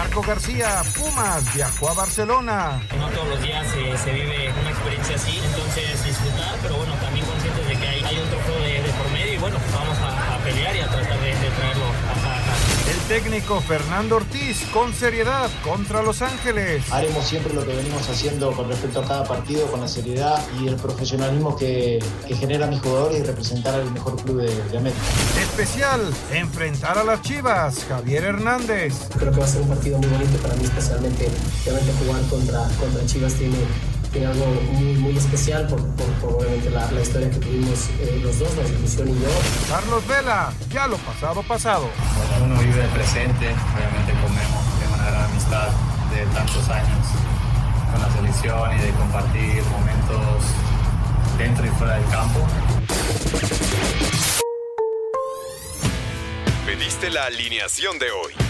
Marco García, Pumas viajó a Barcelona. No todos los días se vive una experiencia así, entonces disfrutar, pero bueno, también conscientes de que hay, hay un trofeo de, de, por medio y bueno, vamos a pelear y a tratar de, de traerlo acá, acá. El técnico Fernando Ortiz con seriedad contra Los Ángeles. Haremos siempre lo que venimos haciendo con respecto a cada partido, con la seriedad y el profesionalismo que, que genera mi jugador y representar al mejor club de, de América. Especial, enfrentar a las Chivas, Javier Hernández. Creo que va a ser un partido muy bonito para mí, especialmente obviamente jugar contra, contra Chivas tiene tiene algo muy, muy especial por, por, por obviamente la, la, historia que tuvimos eh, los dos, la institución y yo. Carlos Vela, ya lo pasado, pasado. Bueno, uno vive el presente, obviamente comemos, tenemos una gran amistad de tantos años con la selección y de compartir momentos dentro y fuera del campo. Pediste la alineación de hoy.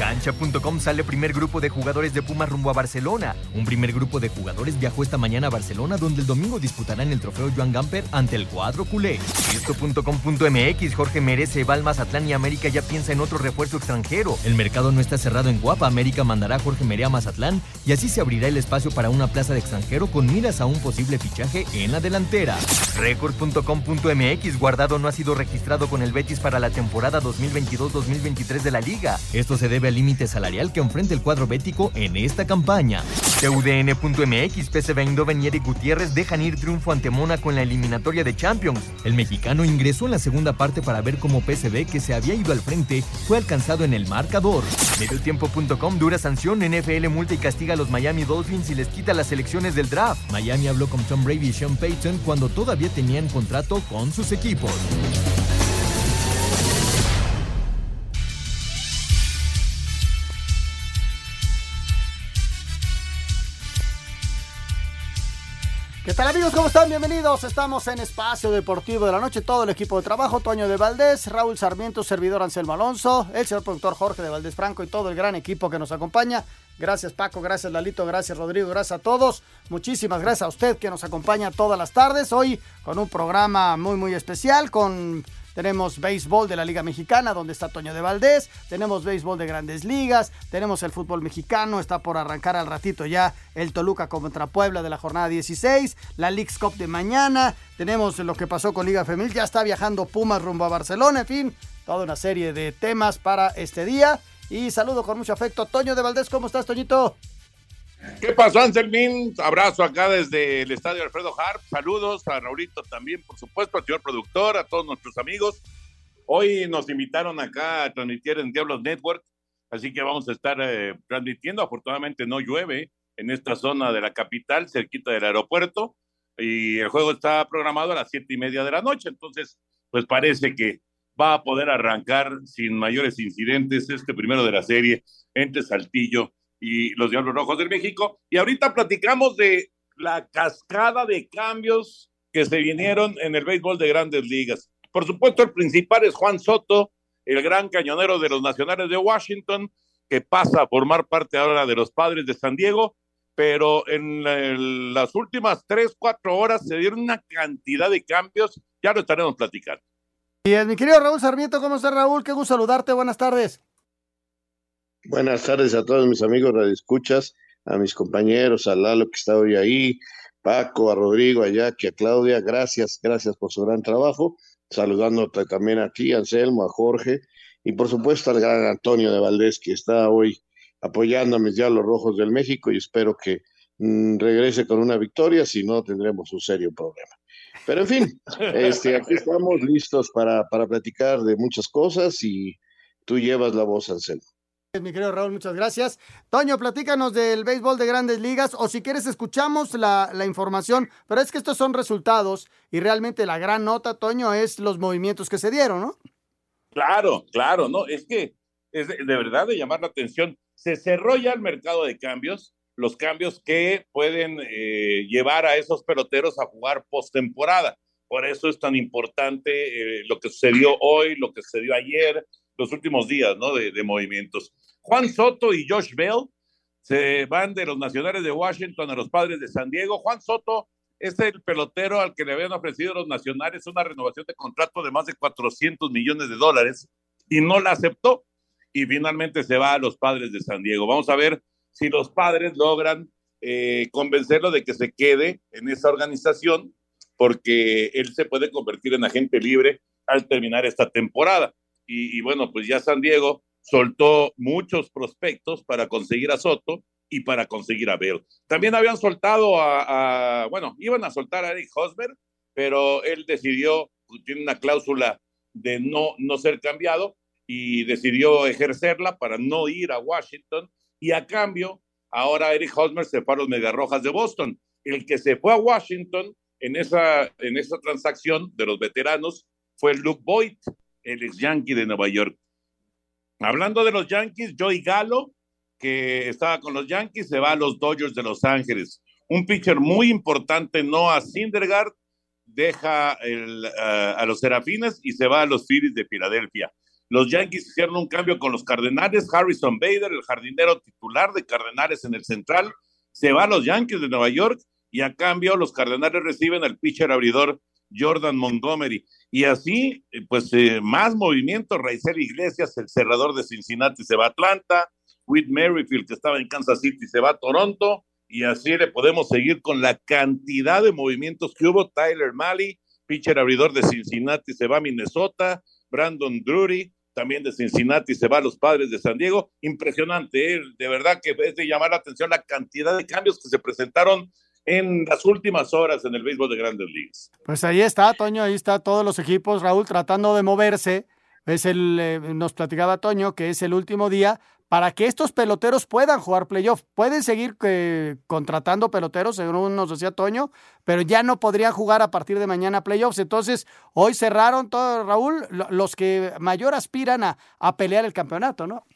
Cancha.com sale primer grupo de jugadores de Pumas rumbo a Barcelona. Un primer grupo de jugadores viajó esta mañana a Barcelona, donde el domingo disputarán el trofeo Joan Gamper ante el cuadro culé. Esto.com.mx Jorge Merece va al Mazatlán y América ya piensa en otro refuerzo extranjero. El mercado no está cerrado en Guapa. América mandará a Jorge Mere a Mazatlán y así se abrirá el espacio para una plaza de extranjero con miras a un posible fichaje en la delantera. Record.com.mx Guardado no ha sido registrado con el Betis para la temporada 2022-2023 de la liga. Esto se debe al límite salarial que enfrenta el cuadro bético en esta campaña. TUDN.mx, PSV Eindhoven y Gutiérrez dejan ir triunfo ante Mónaco en la eliminatoria de Champions. El mexicano ingresó en la segunda parte para ver cómo PSV, que se había ido al frente, fue alcanzado en el marcador. Mediotiempo.com, dura sanción, NFL multa y castiga a los Miami Dolphins y les quita las elecciones del draft. Miami habló con Tom Brady y Sean Payton cuando todavía tenían contrato con sus equipos. ¿Qué tal amigos? ¿Cómo están? Bienvenidos. Estamos en Espacio Deportivo de la Noche. Todo el equipo de trabajo, Toño de Valdés, Raúl Sarmiento, servidor Anselmo Alonso, el señor productor Jorge de Valdés Franco y todo el gran equipo que nos acompaña. Gracias Paco, gracias Lalito, gracias Rodrigo, gracias a todos. Muchísimas gracias a usted que nos acompaña todas las tardes. Hoy con un programa muy muy especial con tenemos béisbol de la Liga Mexicana, donde está Toño de Valdés. Tenemos béisbol de grandes ligas. Tenemos el fútbol mexicano. Está por arrancar al ratito ya el Toluca contra Puebla de la jornada 16. La League's Cup de mañana. Tenemos lo que pasó con Liga Femenil. Ya está viajando Pumas rumbo a Barcelona. En fin, toda una serie de temas para este día. Y saludo con mucho afecto. Toño de Valdés, ¿cómo estás, Toñito? ¿Qué pasó, Anselmín? Abrazo acá desde el estadio Alfredo Harp. Saludos a Raulito también, por supuesto, al señor productor, a todos nuestros amigos. Hoy nos invitaron acá a transmitir en Diablos Network, así que vamos a estar eh, transmitiendo. Afortunadamente no llueve en esta zona de la capital, cerquita del aeropuerto, y el juego está programado a las siete y media de la noche. Entonces, pues parece que va a poder arrancar sin mayores incidentes este primero de la serie entre Saltillo y los Diablos Rojos del México. Y ahorita platicamos de la cascada de cambios que se vinieron en el béisbol de grandes ligas. Por supuesto, el principal es Juan Soto, el gran cañonero de los Nacionales de Washington, que pasa a formar parte ahora de los Padres de San Diego, pero en las últimas tres, cuatro horas se dieron una cantidad de cambios, ya lo estaremos platicando. Y mi querido Raúl Sarmiento, ¿cómo estás Raúl? Qué gusto saludarte, buenas tardes. Buenas tardes a todos mis amigos radioescuchas, a mis compañeros, a Lalo que está hoy ahí, Paco, a Rodrigo, a Jackie, a Claudia, gracias, gracias por su gran trabajo. Saludándote también a ti, Anselmo, a Jorge, y por supuesto al gran Antonio de Valdés, que está hoy apoyando a mis Diablos Rojos del México y espero que mmm, regrese con una victoria, si no tendremos un serio problema. Pero en fin, este, aquí estamos listos para, para platicar de muchas cosas y tú llevas la voz, Anselmo. Mi querido Raúl, muchas gracias. Toño, platícanos del béisbol de grandes ligas o si quieres escuchamos la, información, pero es que estos son resultados y realmente la gran nota, Toño, es los movimientos que se dieron, ¿no? Claro, claro, no, es que es de, verdad de llamar la atención. Se cerró ya el mercado de cambios, los cambios que pueden eh, llevar a esos peloteros a jugar postemporada. Por eso es tan importante eh, lo que sucedió hoy, lo que sucedió ayer, los últimos días, ¿no? De, movimientos. Juan Soto y Josh Bell se van de los Nacionales de Washington a los Padres de San Diego. Juan Soto es el pelotero al que le habían ofrecido los Nacionales una renovación de contrato de más de 400 millones de dólares y no la aceptó y finalmente se va a los Padres de San Diego. Vamos a ver si los padres logran eh, convencerlo de que se quede en esa organización porque él se puede convertir en agente libre al terminar esta temporada. Y, y, bueno, pues ya San Diego soltó muchos prospectos para conseguir a Soto y para conseguir a Bell. También habían soltado a, a bueno, iban a soltar a Eric Hosmer, pero él decidió, tiene una cláusula de no, no ser cambiado y decidió ejercerla para no ir a Washington. Y a cambio, ahora Eric Hosmer se fue a los Mediarrojas de Boston. El que se fue a Washington en esa, en esa transacción de los veteranos fue Luke Boyd, el ex Yankee de Nueva York. Hablando de los Yankees, Joey Gallo, que estaba con los Yankees, se va a los Dodgers de Los Ángeles. Un pitcher muy importante, Noah Syndergaard, deja el, uh, a los Serafines y se va a los Phillies de Filadelfia. Los Yankees hicieron un cambio con los Cardenales. Harrison Bader, el jardinero titular de Cardenales en el central, se va a los Yankees de Nueva York y a cambio los Cardenales reciben al pitcher abridor Jordan Montgomery. Y así, pues eh, más movimiento. Raizel Iglesias, el cerrador de Cincinnati, se va a Atlanta. Whit Merrifield, que estaba en Kansas City, se va a Toronto. Y así le podemos seguir con la cantidad de movimientos que hubo. Tyler Malley, pitcher abridor de Cincinnati, se va a Minnesota. Brandon Drury, también de Cincinnati, se va a los padres de San Diego. Impresionante, ¿eh? de verdad que es de llamar la atención la cantidad de cambios que se presentaron en las últimas horas en el béisbol de grandes ligas. Pues ahí está, Toño, ahí está todos los equipos, Raúl, tratando de moverse. Es el, eh, nos platicaba Toño que es el último día para que estos peloteros puedan jugar playoff. Pueden seguir eh, contratando peloteros, según nos decía Toño, pero ya no podrían jugar a partir de mañana playoffs. Entonces, hoy cerraron todo, Raúl, los que mayor aspiran a, a pelear el campeonato, ¿no?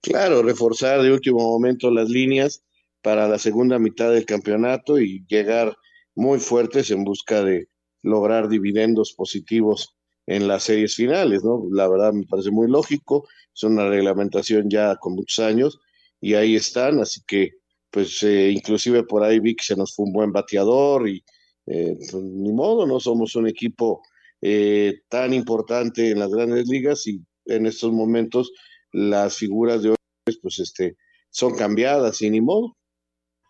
Claro, reforzar de último momento las líneas para la segunda mitad del campeonato y llegar muy fuertes en busca de lograr dividendos positivos en las series finales, ¿no? La verdad me parece muy lógico, es una reglamentación ya con muchos años y ahí están, así que pues eh, inclusive por ahí vi que se nos fue un buen bateador y eh, pues, ni modo, no somos un equipo eh, tan importante en las grandes ligas y en estos momentos las figuras de hoy pues este son cambiadas y ni modo.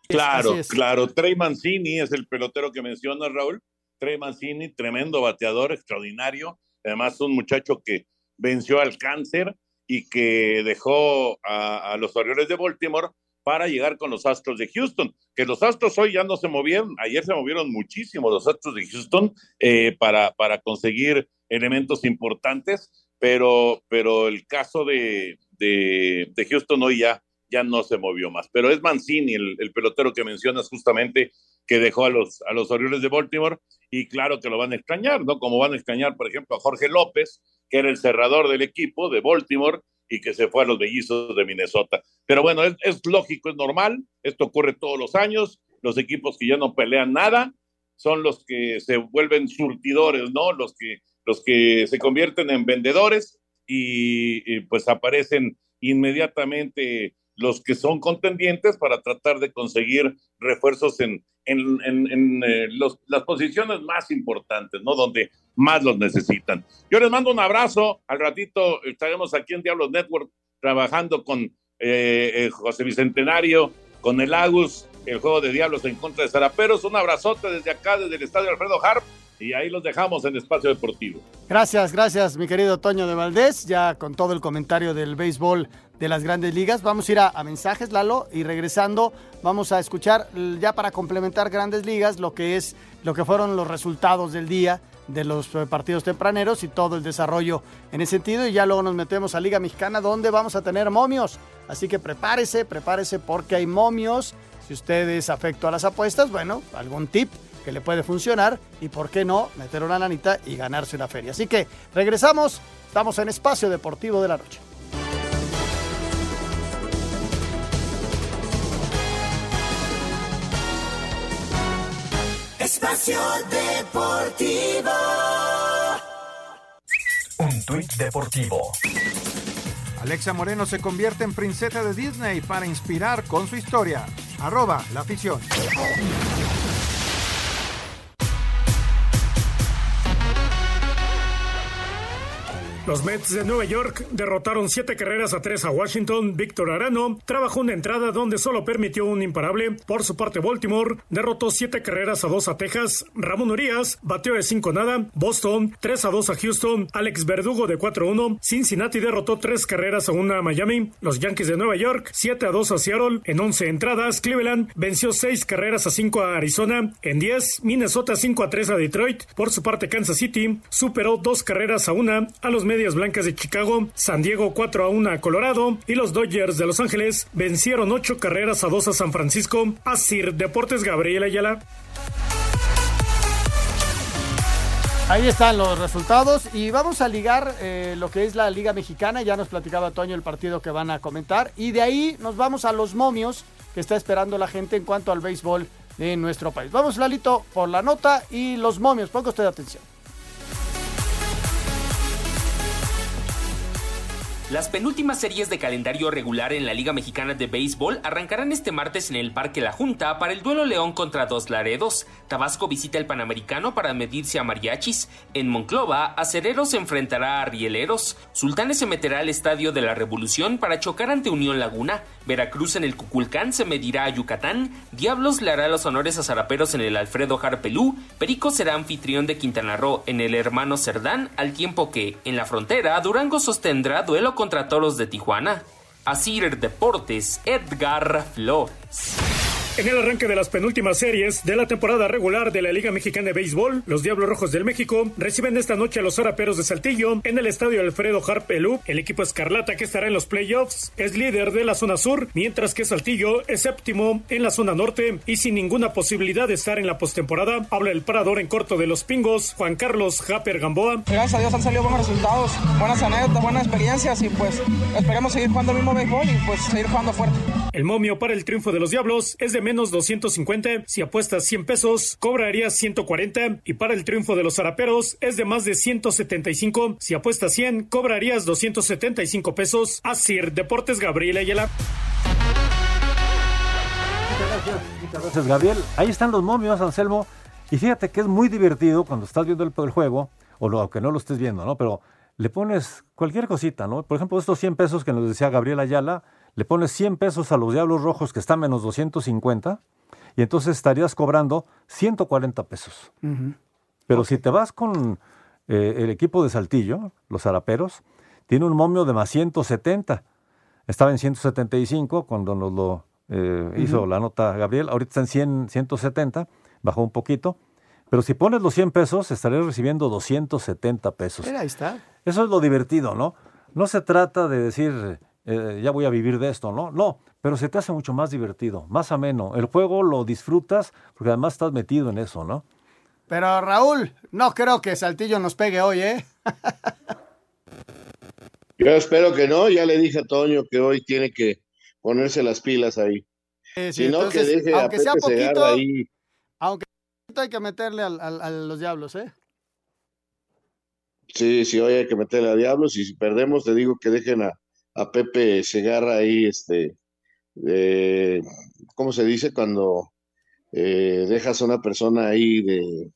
Claro, claro. Trey Mancini es el pelotero que menciona Raúl. Trey Mancini, tremendo bateador, extraordinario. Además, un muchacho que venció al cáncer y que dejó a, a, los Orioles de Baltimore para llegar con los Astros de Houston. Que los Astros hoy ya no se movieron, ayer se movieron muchísimo los Astros de Houston eh, para, para conseguir elementos importantes, pero, pero el caso de, de, de Houston hoy ya ya no se movió más. Pero es Mancini, el, el, pelotero que mencionas justamente, que dejó a los, a los Orioles de Baltimore, y claro que lo van a extrañar, ¿no? Como van a extrañar, por ejemplo, a Jorge López, que era el cerrador del equipo de Baltimore y que se fue a los bellizos de Minnesota. Pero bueno, es, es lógico, es normal, esto ocurre todos los años, los equipos que ya no pelean nada son los que se vuelven surtidores, ¿no? Los que, los que se convierten en vendedores y, y pues aparecen inmediatamente los que son contendientes para tratar de conseguir refuerzos en, en, en, eh, los, las posiciones más importantes, ¿no? Donde más los necesitan. Yo les mando un abrazo. Al ratito estaremos aquí en Diablos Network trabajando con eh, eh, José Bicentenario, con el Agus, el juego de Diablos en contra de Zaraperos. Un abrazote desde acá, desde el estadio Alfredo Harp. Y ahí los dejamos en Espacio Deportivo. Gracias, gracias, mi querido Toño de Valdés. Ya con todo el comentario del béisbol de las grandes ligas. Vamos a ir a, mensajes, Lalo, y regresando vamos a escuchar ya para complementar grandes ligas lo que es lo que fueron los resultados del día de los eh, partidos tempraneros y todo el desarrollo en ese sentido. Y ya luego nos metemos a Liga Mexicana donde vamos a tener momios. Así que prepárese, prepárese porque hay momios. Si usted es afecto a las apuestas, bueno, algún tip que le puede funcionar y por qué no meter una lanita y ganarse una feria. Así que regresamos, estamos en Espacio Deportivo de la Noche. Espacio Deportivo. Un tuit deportivo. Alexa Moreno se convierte en princesa de Disney para inspirar con su historia. Arroba la afición. Los Mets de Nueva York derrotaron siete carreras a tres a Washington. Víctor Arano trabajó una entrada donde solo permitió un imparable. Por su parte, Baltimore derrotó siete carreras a dos a Texas. Ramón Urias bateó de cinco nada. Boston 3 a 2 a Houston. Alex Verdugo de 4-1. Cincinnati derrotó tres carreras a una a Miami. Los Yankees de Nueva York 7 a 2 a Seattle. En 11 entradas, Cleveland venció seis carreras a 5 a Arizona. En 10, Minnesota 5 a 3 a Detroit. Por su parte, Kansas City superó dos carreras a una a los Medias Blancas de Chicago, San Diego 4 a 1 a Colorado y los Dodgers de Los Ángeles vencieron 8 carreras a 2 a San Francisco. Asir Deportes Gabriel Ayala. Ahí están los resultados y vamos a ligar eh, lo que es la Liga Mexicana. Ya nos platicaba Toño el partido que van a comentar y de ahí nos vamos a los momios que está esperando la gente en cuanto al béisbol de nuestro país. Vamos, Lalito, por la nota y los momios. Ponga usted atención. Las penúltimas series de calendario regular en la Liga Mexicana de Béisbol arrancarán este martes en el Parque La Junta para el duelo León contra Dos Laredos. Tabasco visita el Panamericano para medirse a Mariachis. En Monclova, Acerero se enfrentará a Rieleros. Sultanes se meterá al Estadio de la Revolución para chocar ante Unión Laguna. Veracruz en el Cuculcán se medirá a Yucatán. Diablos le hará los honores a Zaraperos en el Alfredo Harpelú. Perico será anfitrión de Quintana Roo en el Hermano Cerdán, al tiempo que, en la frontera, Durango sostendrá duelo contra Toros de Tijuana. Asir Deportes, Edgar Flores. En el arranque de las penúltimas series de la temporada regular de la Liga Mexicana de Béisbol, los Diablos Rojos del México reciben esta noche a los Zaraperos de Saltillo en el estadio Alfredo Harpelú. El equipo Escarlata que estará en los playoffs es líder de la zona sur, mientras que Saltillo es séptimo en la zona norte y sin ninguna posibilidad de estar en la postemporada. Habla el parador en corto de los Pingos, Juan Carlos Japer Gamboa. Gracias a Dios han salido buenos resultados, buenas anécdotas, buenas experiencias y pues esperemos seguir jugando el mismo béisbol y pues seguir jugando fuerte. El momio para el triunfo de los Diablos es de menos 250. Si apuestas 100 pesos, cobrarías 140. Y para el triunfo de los Zaraperos es de más de 175. Si apuestas 100, cobrarías 275 pesos. Asir Deportes Gabriel Ayala. Muchas gracias, muchas gracias, Gabriel. Ahí están los momios, Anselmo. Y fíjate que es muy divertido cuando estás viendo el, juego, o lo, aunque no lo estés viendo, ¿no? Pero le pones cualquier cosita, ¿no? Por ejemplo, estos 100 pesos que nos decía Gabriel Ayala, le pones 100 pesos a los Diablos Rojos que están menos 250 y entonces estarías cobrando 140 pesos. Uh -huh. Pero okay. si te vas con eh, el equipo de Saltillo, los Araperos, tiene un momio de más 170. Estaba en 175 cuando nos lo eh, uh -huh. hizo la nota Gabriel, ahorita está en 100, 170, bajó un poquito. Pero si pones los 100 pesos, estarías recibiendo 270 pesos. Mira, ahí está. Eso es lo divertido, ¿no? No se trata de decir, eh, ya voy a vivir de esto, ¿no? No, pero se te hace mucho más divertido, más ameno. El juego lo disfrutas porque además estás metido en eso, ¿no? Pero Raúl, no creo que Saltillo nos pegue hoy, ¿eh? Yo espero que no, ya le dije a Toño que hoy tiene que ponerse las pilas ahí. Sí, sí, si no, entonces, que deje aunque a sea poquito, ahí. aunque hay que meterle al, al, a los diablos, ¿eh? Sí, sí, hoy hay que meterle a diablos y si perdemos te digo que dejen a, a Pepe Segarra ahí, este, eh, ¿cómo se dice? Cuando eh, dejas a una persona ahí de...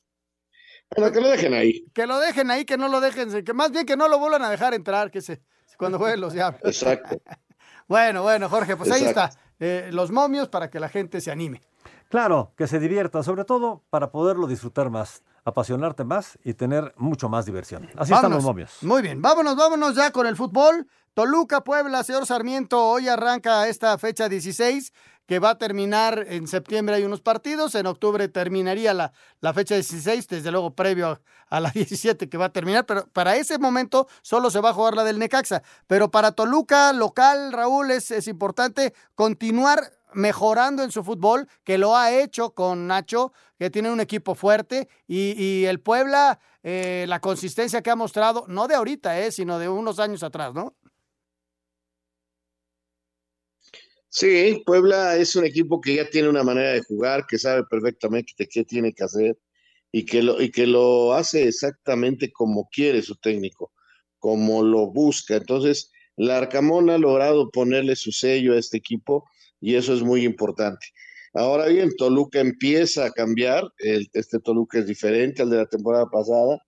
Bueno, que lo dejen ahí. Que lo dejen ahí, que no lo dejen, que más bien que no lo vuelvan a dejar entrar, que se, cuando jueguen los diablos. Exacto. bueno, bueno, Jorge, pues Exacto. ahí está. Eh, los momios para que la gente se anime. Claro, que se divierta, sobre todo para poderlo disfrutar más, apasionarte más y tener mucho más diversión. Así están los momios. Muy bien, vámonos, vámonos ya con el fútbol. Toluca, Puebla, señor Sarmiento, hoy arranca esta fecha 16 que va a terminar en septiembre hay unos partidos, en octubre terminaría la, la fecha 16, desde luego previo a, a, la 17 que va a terminar, pero para ese momento solo se va a jugar la del Necaxa. Pero para Toluca, local, Raúl, es, es importante continuar mejorando en su fútbol, que lo ha hecho con Nacho, que tiene un equipo fuerte, y, y el Puebla, eh, la consistencia que ha mostrado, no de ahorita, eh, sino de unos años atrás, ¿no? Sí, Puebla es un equipo que ya tiene una manera de jugar, que sabe perfectamente qué tiene que hacer y que lo, y que lo hace exactamente como quiere su técnico, como lo busca. Entonces, la Arcamón ha logrado ponerle su sello a este equipo y eso es muy importante. Ahora bien, Toluca empieza a cambiar, el, este Toluca es diferente al de la temporada pasada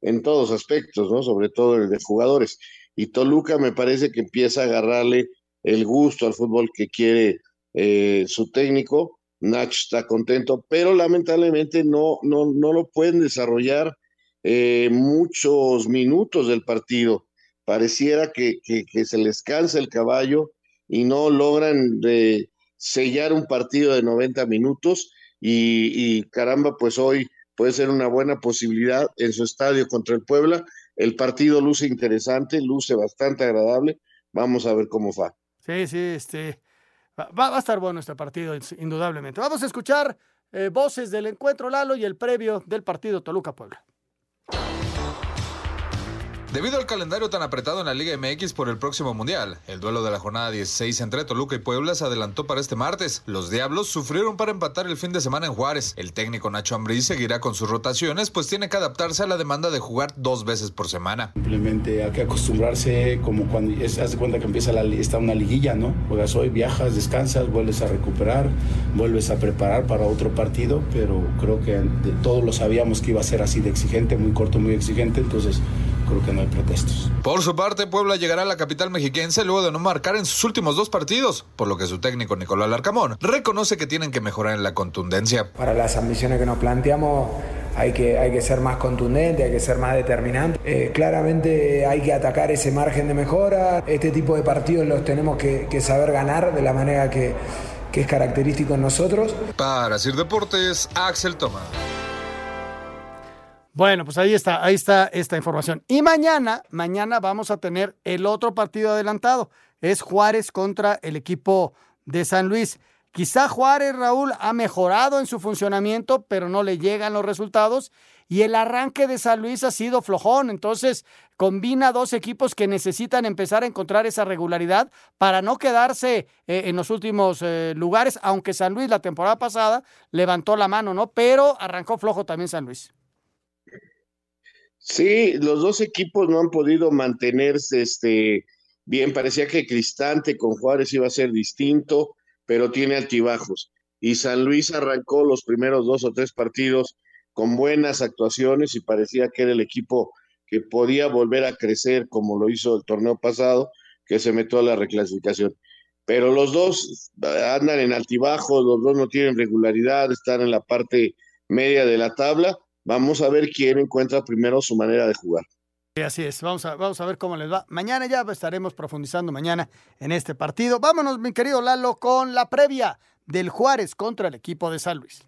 en todos aspectos, ¿no? Sobre todo el de jugadores. Y Toluca me parece que empieza a agarrarle el gusto al fútbol que quiere eh, su técnico. Nach está contento, pero lamentablemente no, no, no lo pueden desarrollar eh, muchos minutos del partido. Pareciera que, que, que, se les cansa el caballo y no logran eh, sellar un partido de 90 minutos y, caramba, pues hoy puede ser una buena posibilidad en su estadio contra el Puebla. El partido luce interesante, luce bastante agradable. Vamos a ver cómo va. Sí, sí, este. Va, va, a estar bueno este partido, indudablemente. Vamos a escuchar eh, voces del encuentro Lalo y el previo del partido Toluca-Puebla. Debido al calendario tan apretado en la Liga MX por el próximo Mundial, el duelo de la jornada 16 entre Toluca y Puebla se adelantó para este martes. Los Diablos sufrieron para empatar el fin de semana en Juárez. El técnico Nacho Ambriz seguirá con sus rotaciones, pues tiene que adaptarse a la demanda de jugar dos veces por semana. Simplemente hay que acostumbrarse como cuando es, hace cuenta que empieza la, está una liguilla, ¿no? Juegas hoy, viajas, descansas, vuelves a recuperar, vuelves a preparar para otro partido, pero creo que de, todos lo sabíamos que iba a ser así de exigente, muy corto, muy exigente, entonces creo que no hay pretextos. Por su parte, Puebla llegará a la capital mexiquense luego de no marcar en sus últimos dos partidos, por lo que su técnico Nicolás Larcamón reconoce que tienen que mejorar en la contundencia. Para las ambiciones que nos planteamos hay que, hay que ser más contundente, hay que ser más determinante. Eh, claramente hay que atacar ese margen de mejora. Este tipo de partidos los tenemos que, que saber ganar de la manera que, que es característico en nosotros. Para Sir Deportes, Axel Tomás. Bueno, pues ahí está, ahí está esta información. Y mañana, mañana vamos a tener el otro partido adelantado. Es Juárez contra el equipo de San Luis. Quizá Juárez, Raúl, ha mejorado en su funcionamiento, pero no le llegan los resultados. Y el arranque de San Luis ha sido flojón. Entonces, combina dos equipos que necesitan empezar a encontrar esa regularidad para no quedarse eh, en los últimos eh, lugares, aunque San Luis la temporada pasada levantó la mano, ¿no? Pero arrancó flojo también San Luis. Sí, los dos equipos no han podido mantenerse este, bien. Parecía que Cristante con Juárez iba a ser distinto, pero tiene altibajos. Y San Luis arrancó los primeros dos o tres partidos con buenas actuaciones y parecía que era el equipo que podía volver a crecer como lo hizo el torneo pasado, que se metió a la reclasificación. Pero los dos andan en altibajos, los dos no tienen regularidad, están en la parte media de la tabla Vamos a ver quién encuentra primero su manera de jugar. Sí, así es, vamos a, vamos a ver cómo les va. Mañana ya estaremos profundizando mañana en este partido. Vámonos, mi querido Lalo, con la previa del Juárez contra el equipo de San Luis.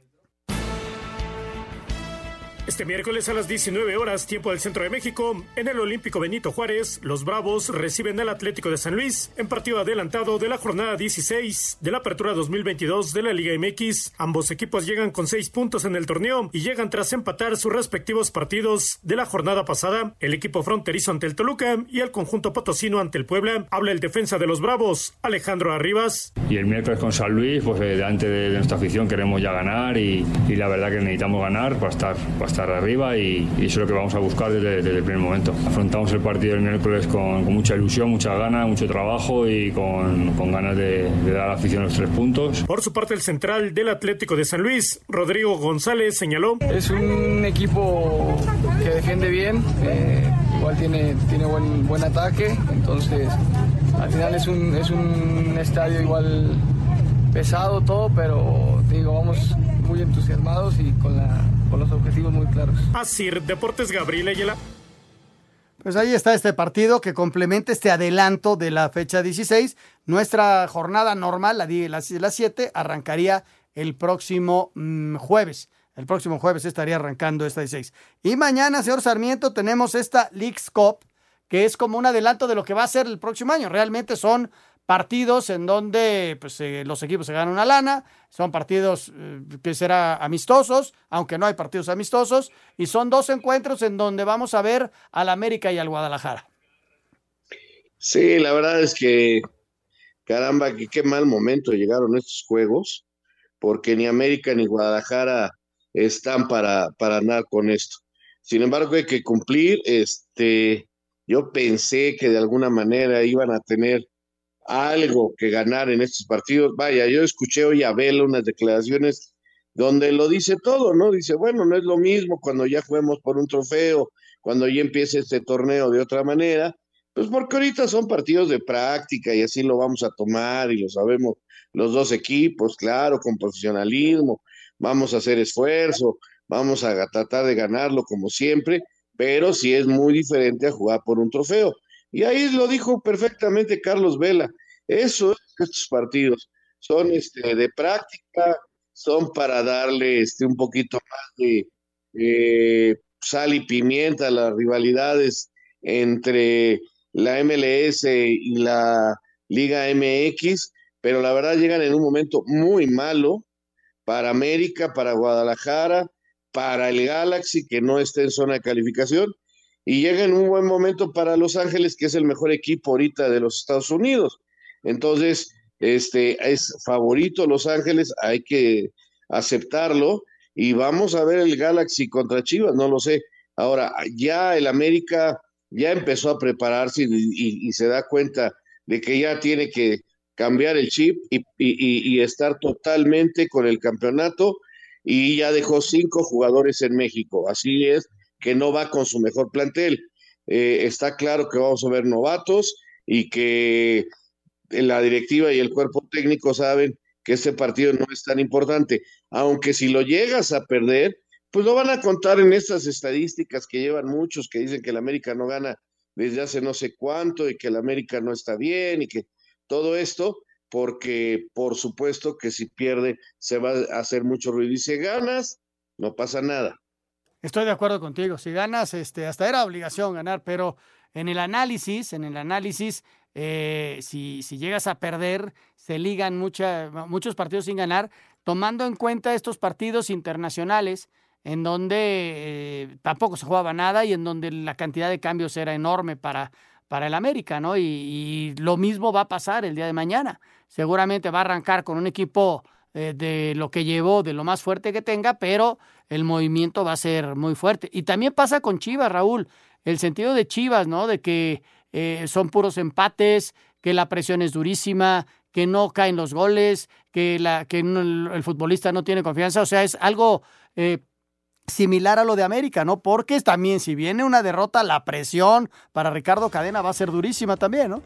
Este miércoles a las 19 horas, tiempo del centro de México, en el Olímpico Benito Juárez, los Bravos reciben al Atlético de San Luis en partido adelantado de la jornada 16 de la Apertura 2022 de la Liga MX. Ambos equipos llegan con seis puntos en el torneo y llegan tras empatar sus respectivos partidos de la jornada pasada. El equipo fronterizo ante el Toluca y el conjunto potosino ante el Puebla. Habla el defensa de los Bravos, Alejandro Arribas. Y el miércoles con San Luis, pues eh, delante de, nuestra afición queremos ya ganar y, y, la verdad que necesitamos ganar para estar, para estar arriba y, y, eso es lo que vamos a buscar desde, desde, el primer momento. Afrontamos el partido del miércoles con, con mucha ilusión, mucha gana, mucho trabajo y con, con ganas de, de, dar a la afición los tres puntos. Por su parte, el central del Atlético de San Luis, Rodrigo González, señaló. Es un equipo que defiende bien, eh, igual tiene, tiene buen, buen ataque, entonces al final es un, es un estadio igual pesado todo, pero digo, vamos muy entusiasmados y con, la, con los objetivos muy claros. Así, Deportes Gabriel Ayala. Pues ahí está este partido que complementa este adelanto de la fecha 16. Nuestra jornada normal, la de las 7, arrancaría el próximo mm, jueves. El próximo jueves estaría arrancando esta 16. Y mañana, señor Sarmiento, tenemos esta Leagues Cup, que es como un adelanto de lo que va a ser el próximo año. Realmente son partidos en donde pues, eh, los equipos se ganan una lana, son partidos eh, que serán amistosos, aunque no hay partidos amistosos, y son dos encuentros en donde vamos a ver al América y al Guadalajara. Sí, la verdad es que, caramba, que qué mal momento llegaron estos juegos, porque ni América ni Guadalajara están para, para andar con esto. Sin embargo, hay que cumplir, este, yo pensé que de alguna manera iban a tener algo que ganar en estos partidos. Vaya, yo escuché hoy a Vela unas declaraciones donde lo dice todo, ¿no? Dice, bueno, no es lo mismo cuando ya juguemos por un trofeo, cuando ya empiece este torneo de otra manera, pues porque ahorita son partidos de práctica y así lo vamos a tomar y lo sabemos los dos equipos, claro, con profesionalismo, vamos a hacer esfuerzo, vamos a tratar de ganarlo como siempre, pero sí es muy diferente a jugar por un trofeo. Y ahí lo dijo perfectamente Carlos Vela. Eso, estos partidos son este, de práctica, son para darle este, un poquito más de eh, sal y pimienta a las rivalidades entre la MLS y la Liga MX, pero la verdad llegan en un momento muy malo para América, para Guadalajara, para el Galaxy, que no está en zona de calificación, y llega en un buen momento para Los Ángeles, que es el mejor equipo ahorita de los Estados Unidos. Entonces, este es favorito Los Ángeles, hay que aceptarlo y vamos a ver el Galaxy contra Chivas, no lo sé. Ahora, ya el América ya empezó a prepararse y, se da cuenta de que ya tiene que cambiar el chip y, y, estar totalmente con el campeonato y ya dejó cinco jugadores en México. Así es, que no va con su mejor plantel. Eh, está claro que vamos a ver novatos y que la directiva y el cuerpo técnico saben que este partido no es tan importante, aunque si lo llegas a perder, pues lo van a contar en estas estadísticas que llevan muchos que dicen que el América no gana desde hace no sé cuánto y que el América no está bien y que todo esto, porque por supuesto que si pierde se va a hacer mucho ruido y si ganas, no pasa nada. Estoy de acuerdo contigo. Si ganas, este, hasta era obligación ganar, pero en el análisis, en el análisis, eh, si, si, llegas a perder, se ligan muchos partidos sin ganar, tomando en cuenta estos partidos internacionales en donde eh, tampoco se jugaba nada y en donde la cantidad de cambios era enorme para, para el América, ¿no? Y, lo mismo va a pasar el día de mañana. Seguramente va a arrancar con un equipo eh, de lo que llevó, de lo más fuerte que tenga, pero el movimiento va a ser muy fuerte. Y también pasa con Chivas, Raúl, el sentido de Chivas, ¿no? De que eh, son puros empates, que la presión es durísima, que no caen los goles, que, la, que el, futbolista no tiene confianza. O sea, es algo eh, similar a lo de América, ¿no? Porque también, si viene una derrota, la presión para Ricardo Cadena va a ser durísima también, ¿no?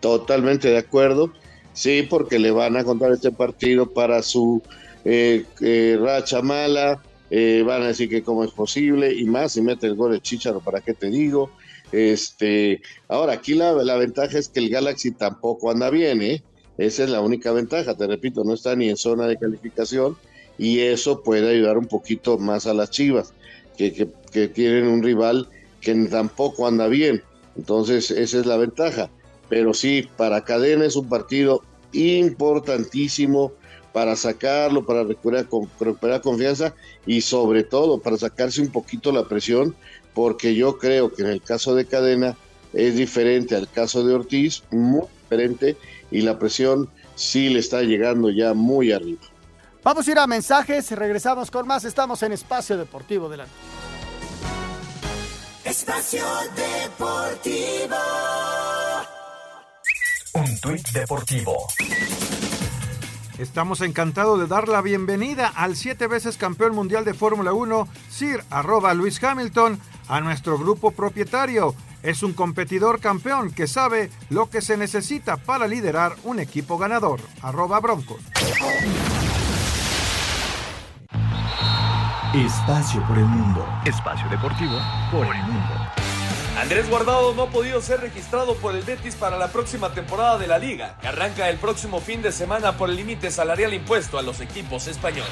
Totalmente de acuerdo. Sí, porque le van a contar este partido para su eh, eh, racha mala, eh, van a decir que cómo es posible, y más si mete el gol de Chicharo, ¿para qué te digo? Este, ahora, aquí la, la ventaja es que el Galaxy tampoco anda bien, ¿eh? Esa es la única ventaja, te repito, no está ni en zona de calificación y eso puede ayudar un poquito más a las Chivas, que, que, que tienen un rival que tampoco anda bien. Entonces, esa es la ventaja. Pero sí, para Cadena es un partido importantísimo para sacarlo, para recuperar, recuperar confianza y sobre todo para sacarse un poquito la presión, porque yo creo que en el caso de Cadena es diferente al caso de Ortiz, muy diferente, y la presión sí le está llegando ya muy arriba. Vamos a ir a mensajes, regresamos con más, estamos en Espacio Deportivo de la Espacio Deportivo. Tuit deportivo. Estamos encantados de dar la bienvenida al siete veces campeón mundial de Fórmula 1, Sir arroba Luis Hamilton, a nuestro grupo propietario. Es un competidor campeón que sabe lo que se necesita para liderar un equipo ganador. Arroba Broncos. Espacio por el mundo. Espacio deportivo por el mundo. Andrés Guardado no ha podido ser registrado por el Betis para la próxima temporada de la liga, que arranca el próximo fin de semana por el límite salarial impuesto a los equipos españoles.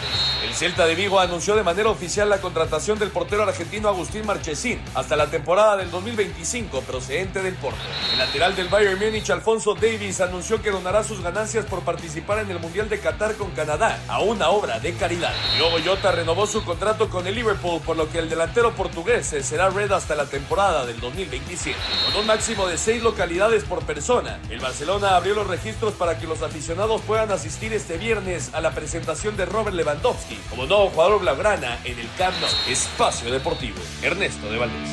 El Celta de Vigo anunció de manera oficial la contratación del portero argentino Agustín Marchesín hasta la temporada del 2025 procedente del Porto. El lateral del Bayern Múnich, Alfonso Davis, anunció que donará sus ganancias por participar en el Mundial de Qatar con Canadá a una obra de caridad. Diogo Jota renovó su contrato con el Liverpool, por lo que el delantero portugués será red hasta la temporada del 2025. 2027. Con un máximo de seis localidades por persona, el Barcelona abrió los registros para que los aficionados puedan asistir este viernes a la presentación de Robert Lewandowski como nuevo jugador blaugrana en el Camp Nou. Espacio Deportivo. Ernesto de Valdés.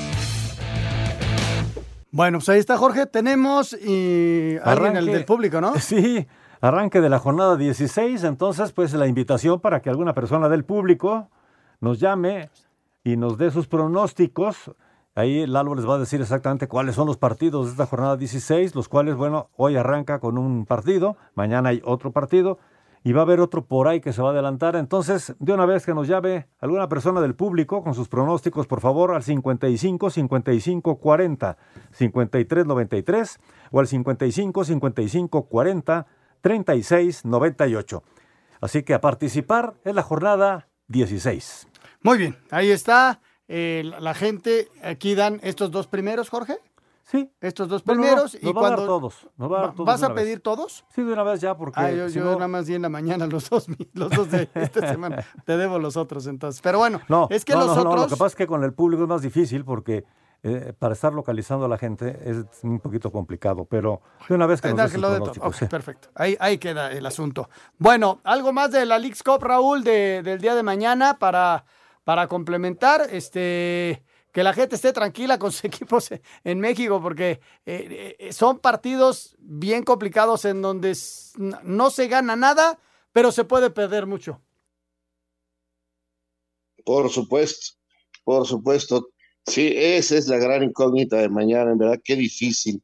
Bueno, pues ahí está Jorge. Tenemos y alguien el del público, ¿no? Sí, arranque de la jornada 16. Entonces, pues la invitación para que alguna persona del público nos llame y nos dé sus pronósticos Ahí Lalo les va a decir exactamente cuáles son los partidos de esta jornada 16, los cuales, bueno, hoy arranca con un partido, mañana hay otro partido y va a haber otro por ahí que se va a adelantar. Entonces, de una vez que nos llame alguna persona del público con sus pronósticos, por favor, al 55 55 40 53 93 o al 55 55 40 36 98. Así que a participar en la jornada 16. Muy bien, ahí está. Eh, la gente, aquí dan estos dos primeros, Jorge. Sí. Estos dos primeros. y cuando, todos. ¿Vas a pedir todos? Sí, de una vez ya, porque. Ah, yo, nada más di en la mañana los dos, los dos de esta semana. Te debo los otros entonces. Pero bueno, no, es que los otros. lo que pasa es que con el público es más difícil porque. Eh, para estar localizando a la gente es un poquito complicado, pero de una vez que nos de Perfecto, ahí, ahí queda el asunto. Bueno, algo más de la League's Cup, Raúl, de, del día de mañana para para complementar, este, que la gente esté tranquila con sus equipos en México, porque eh, eh, son partidos bien complicados en donde no se gana nada, pero se puede perder mucho. Por supuesto, por supuesto. Sí, esa es la gran incógnita de mañana, en verdad, qué difícil,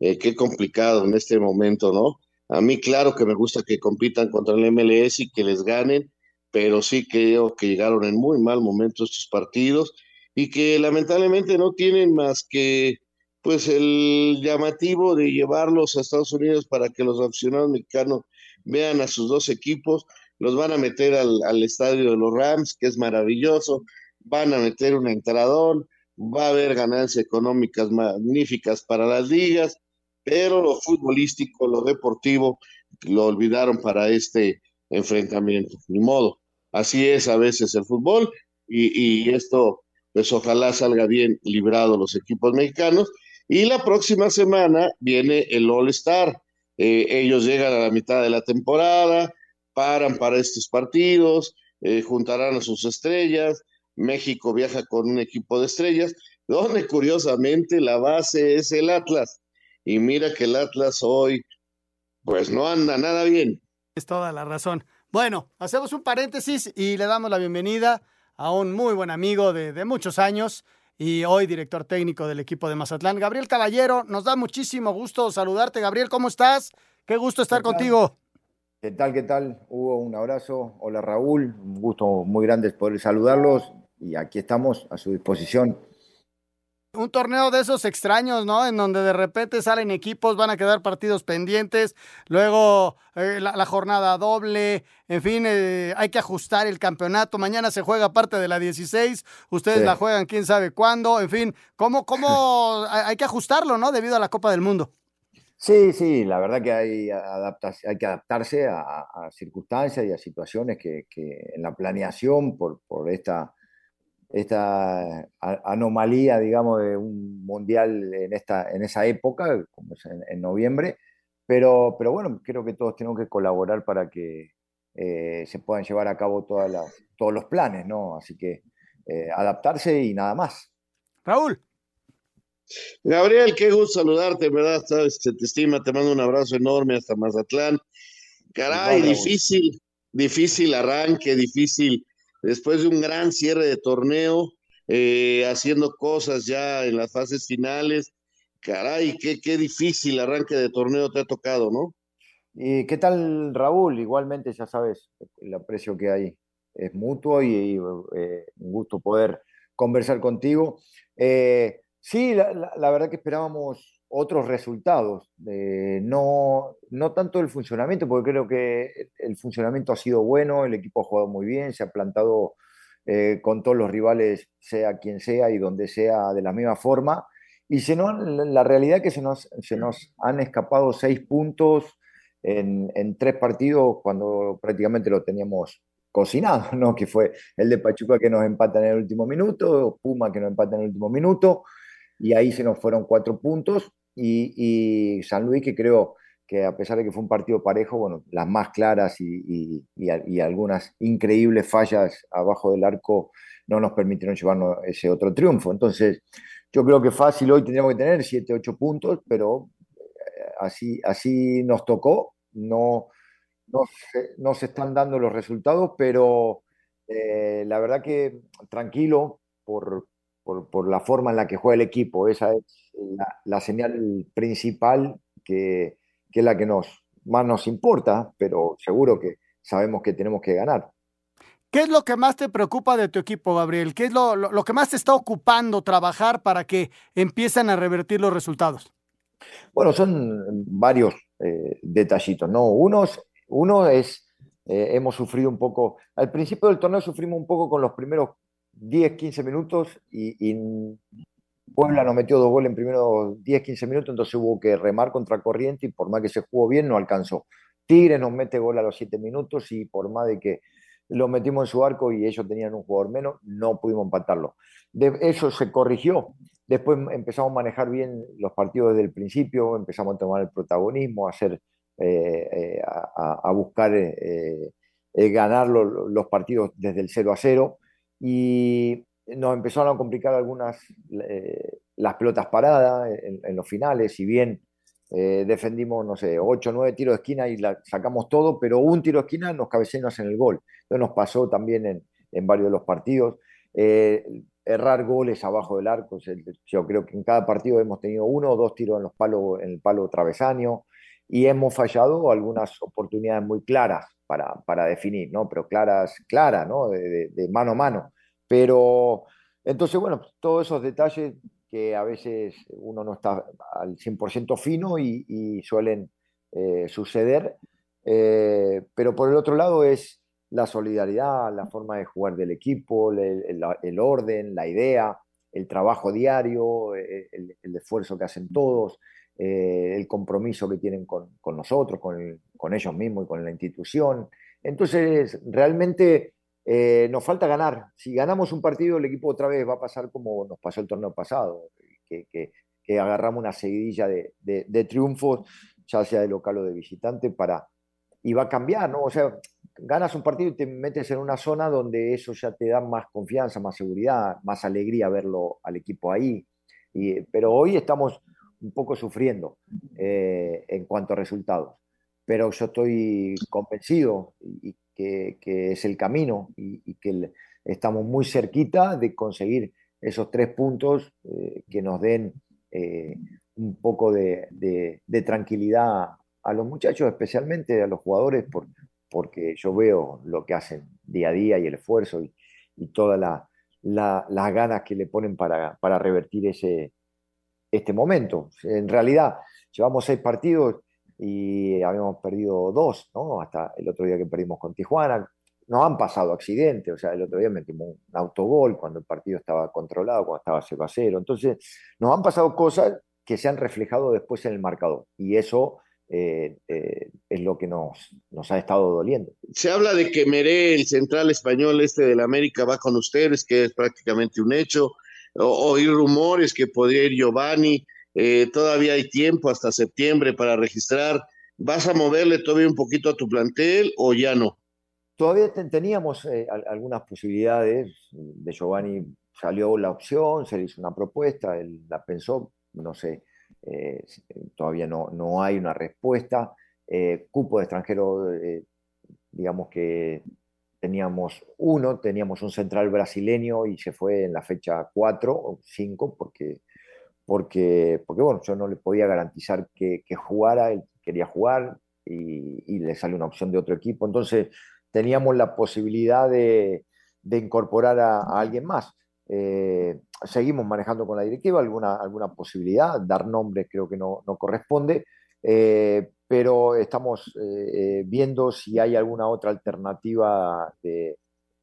eh, qué complicado en este momento, ¿no? A mí, claro que me gusta que compitan contra el MLS y que les ganen, pero sí creo que llegaron en muy mal momento estos partidos y que lamentablemente no tienen más que pues el llamativo de llevarlos a Estados Unidos para que los aficionados mexicanos vean a sus dos equipos, los van a meter al, al estadio de los Rams, que es maravilloso, van a meter un entradón, va a haber ganancias económicas magníficas para las ligas, pero lo futbolístico, lo deportivo, lo olvidaron para este enfrentamiento, ni modo. Así es a veces el fútbol y, esto, pues ojalá salga bien librado los equipos mexicanos. Y la próxima semana viene el All Star. Eh, ellos llegan a la mitad de la temporada, paran para estos partidos, eh, juntarán a sus estrellas. México viaja con un equipo de estrellas, donde curiosamente la base es el Atlas. Y mira que el Atlas hoy, pues no anda nada bien. Es toda la razón. Bueno, hacemos un paréntesis y le damos la bienvenida a un muy buen amigo de, muchos años y hoy director técnico del equipo de Mazatlán, Gabriel Caballero. Nos da muchísimo gusto saludarte, Gabriel. ¿Cómo estás? Qué gusto estar contigo. ¿Qué tal? ¿Qué tal? Hugo, un abrazo. Hola Raúl, un gusto muy grande poder saludarlos y aquí estamos a su disposición un torneo de esos extraños, ¿no? En donde de repente salen equipos, van a quedar partidos pendientes, luego eh, la, jornada doble, en fin, eh, hay que ajustar el campeonato. Mañana se juega parte de la 16, ustedes la juegan quién sabe cuándo, en fin, ¿cómo, cómo hay que ajustarlo, ¿no? Debido a la Copa del Mundo. Sí, sí, la verdad que hay, hay que adaptarse a, circunstancias y a situaciones que, en la planeación por, por esta esta anomalía, digamos, de un mundial en, esta, en esa época, como es en, noviembre, pero, pero bueno, creo que todos tenemos que colaborar para que eh, se puedan llevar a cabo todas las, todos los planes, ¿no? Así que eh, adaptarse y nada más. Raúl. Gabriel, qué gusto saludarte, ¿verdad? Sabes, se te estima, te mando un abrazo enorme hasta Mazatlán. Caray, difícil, difícil arranque, difícil después de un gran cierre de torneo, eh, haciendo cosas ya en las fases finales Caray, qué, qué difícil arranque de torneo te ha tocado, ¿no? ¿Y qué tal, Raúl? Igualmente, ya sabes, el aprecio que hay es mutuo y, eh, un gusto poder conversar contigo. Eh, sí, la, la, verdad que esperábamos otros resultados, eh, no, no tanto el funcionamiento, porque creo que el funcionamiento ha sido bueno, el equipo ha jugado muy bien, se ha plantado con todos los rivales, sea quien sea y donde sea, de la misma forma. Y se la realidad es que se nos, se nos han escapado seis puntos en, en, tres partidos cuando prácticamente lo teníamos cocinado, ¿no? Que fue el de Pachuca que nos empata en el último minuto, Puma que nos empata en el último minuto, y ahí se nos fueron cuatro puntos, y, San Luis que creo que a pesar de que fue un partido parejo, bueno, las más claras y, y, algunas increíbles fallas abajo del arco no nos permitieron llevarnos ese otro triunfo. Entonces, yo creo que fácil hoy tendríamos que tener 7, 8 puntos, pero eh, así, así nos tocó. No, no se están dando los resultados, pero eh, la verdad que tranquilo por, por, por, la forma en la que juega el equipo. Esa es la, la señal principal que, que es la que nos, más nos importa, pero seguro que sabemos que tenemos que ganar. ¿Qué es lo que más te preocupa de tu equipo, Gabriel? ¿Qué es lo, lo, lo que más te está ocupando trabajar para que empiecen a revertir los resultados? Bueno, son varios eh, detallitos, ¿no? Unos, uno es, eh, hemos sufrido un poco, al principio del torneo sufrimos un poco con los primeros 10, 15 minutos y, y Puebla nos metió dos goles en primeros 10, 15 minutos, entonces hubo que remar contra corriente y por más que se jugó bien, no alcanzó. Tigre nos mete gol a los 7 minutos y por más de que lo metimos en su arco y ellos tenían un jugador menos, no pudimos empatarlo. De eso se corrigió. Después empezamos a manejar bien los partidos desde el principio, empezamos a tomar el protagonismo, a, hacer, eh, eh, a, buscar eh, ganar lo, los partidos desde el 0 a 0 y nos empezaron a complicar algunas eh, las pelotas paradas en, los finales, si bien eh, defendimos, no sé, 8 o 9 tiros de esquina y sacamos todo, pero un tiro de esquina nos cabeceamos en el gol. Entonces nos pasó también en, en varios de los partidos. Eh, errar goles abajo del arco, yo creo que en cada partido hemos tenido uno o dos tiros en, los palos, en el palo travesaño y hemos fallado algunas oportunidades muy claras para, para definir, ¿no? Pero claras, claras, ¿no? De, de mano a mano. Pero entonces, bueno, todos esos detalles que a veces uno no está al 100% fino y, y suelen eh, suceder. Eh, pero por el otro lado es la solidaridad, la forma de jugar del equipo, el, el, el orden, la idea, el trabajo diario, eh, el, el esfuerzo que hacen todos, eh, el compromiso que tienen con, con nosotros, con, con, ellos mismos y con la institución. Entonces, realmente eh, nos falta ganar. Si ganamos un partido, el equipo otra vez va a pasar como nos pasó el torneo pasado, que, agarramos una seguidilla de, triunfos, ya sea de local o de visitante, para, y va a cambiar, ¿no? O sea, ganas un partido y te metes en una zona donde eso ya te da más confianza, más seguridad, más alegría verlo al equipo ahí. Pero hoy estamos un poco sufriendo eh, en cuanto a resultados. Pero yo estoy convencido y, que, es el camino y, que estamos muy cerquita de conseguir esos tres puntos eh, que nos den eh, un poco de, tranquilidad a los muchachos, especialmente a los jugadores, por, porque yo veo lo que hacen día a día y el esfuerzo y, todas la, las ganas que le ponen para, para revertir ese, este momento. En realidad, llevamos seis partidos y habíamos perdido dos, ¿no? Hasta el otro día que perdimos con Tijuana. Nos han pasado accidentes, o sea, el otro día metimos un autogol cuando el partido estaba controlado, cuando estaba 0 a 0. Entonces, nos han pasado cosas que se han reflejado después en el marcador y eso eh, eh, es lo que nos, nos ha estado doliendo. Se habla de que Meré, el central español este de la América, va con ustedes, que es prácticamente un hecho. O, oír rumores que podría ir Giovanni. Eh, todavía hay tiempo hasta septiembre para registrar. ¿Vas a moverle todavía un poquito a tu plantel o ya no? Todavía teníamos eh, algunas posibilidades. De Giovanni salió la opción, se le hizo una propuesta, él la pensó, no sé, eh, todavía no, no, hay una respuesta. Cupo de extranjero, digamos que teníamos uno, teníamos un central brasileño y se fue en la fecha 4 o 5 porque porque, porque bueno, yo no le podía garantizar que, que jugara, él quería jugar y, le sale una opción de otro equipo. Entonces teníamos la posibilidad de, incorporar a, alguien más. Eh, seguimos manejando con la directiva alguna, alguna posibilidad, dar nombres creo que no, no corresponde, eh, pero estamos eh, viendo si hay alguna otra alternativa de,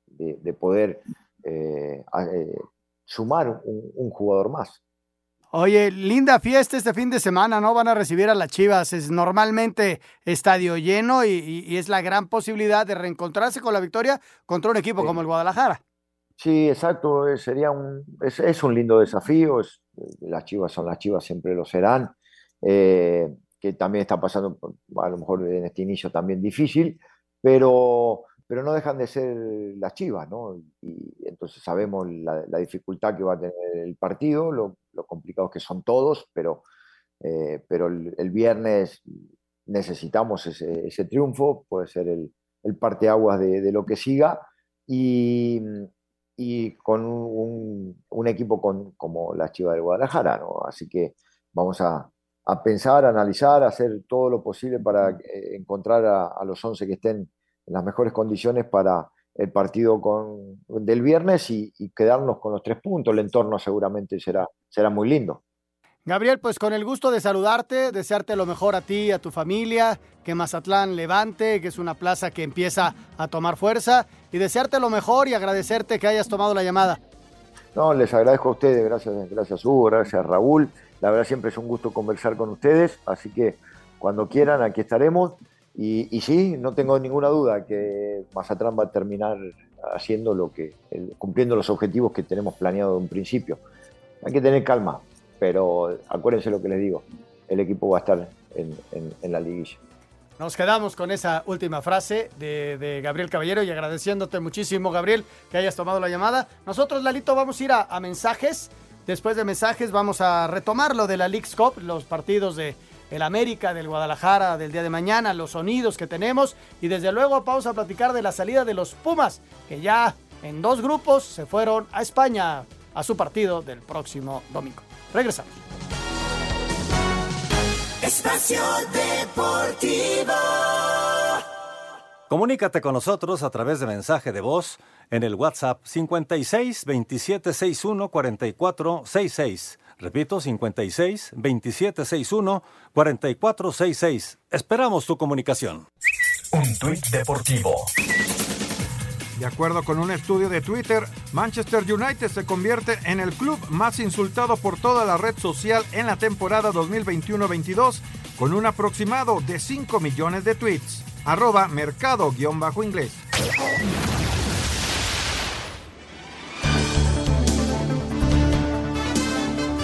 de, de poder sumar un jugador más. Oye, linda fiesta este fin de semana, ¿no? Van a recibir a las Chivas. Es normalmente estadio lleno y, y, y es la gran posibilidad de reencontrarse con la victoria contra un equipo sí. como el Guadalajara. Sí, exacto. Sería un, es, es un lindo desafío. Es, las Chivas son las Chivas, siempre lo serán. Eh, que también está pasando, a lo mejor en este inicio también difícil, pero, pero no dejan de ser las Chivas, ¿no? Y entonces sabemos la, la dificultad que va a tener el partido, lo, lo complicados que son todos, pero, eh, pero el, viernes necesitamos ese, triunfo, puede ser el, el parteaguas de, lo que siga, y, y con un, equipo con, como la Chiva del Guadalajara. Así que vamos a, a pensar, analizar, hacer todo lo posible para eh, encontrar a, a, los 11 que estén en las mejores condiciones para el partido con, del viernes y, y, quedarnos con los tres puntos. El entorno seguramente será, será muy lindo. Gabriel, pues con el gusto de saludarte, desearte lo mejor a ti, a tu familia, que Mazatlán levante, que es una plaza que empieza a tomar fuerza, y desearte lo mejor y agradecerte que hayas tomado la llamada. No, les agradezco a ustedes, gracias, gracias Hugo, gracias Raúl. La verdad siempre es un gusto conversar con ustedes, así que cuando quieran aquí estaremos. Y, sí, no tengo ninguna duda que Mazatlán va a terminar haciendo lo que, cumpliendo los objetivos que tenemos planeado de un principio. Hay que tener calma, pero acuérdense lo que les digo, el equipo va a estar en, en, en la liguilla. Nos quedamos con esa última frase de, de, Gabriel Caballero y agradeciéndote muchísimo, Gabriel, que hayas tomado la llamada. Nosotros, Lalito, vamos a ir a, a mensajes. Después de mensajes vamos a retomar lo de la League's Cup, los partidos de el América, del Guadalajara, del día de mañana, los sonidos que tenemos y desde luego vamos a platicar de la salida de los Pumas, que ya en dos grupos se fueron a España a su partido del próximo domingo. Regresamos. Espacio Deportivo. Comunícate con nosotros a través de mensaje de voz en el WhatsApp 56 27 61 44 66. Repito, 56 27 61 44 66. Esperamos tu comunicación. Un tuit deportivo. De acuerdo con un estudio de Twitter, Manchester United se convierte en el club más insultado por toda la red social en la temporada 2021-22, con un aproximado de 5 millones de tweets. Arroba mercado-inglés.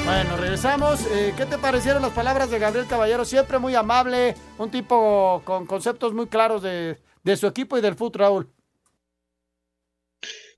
Bueno, regresamos. Eh, ¿Qué te parecieron las palabras de Gabriel Caballero? Siempre muy amable, un tipo con conceptos muy claros de, su equipo y del fútbol, Raúl.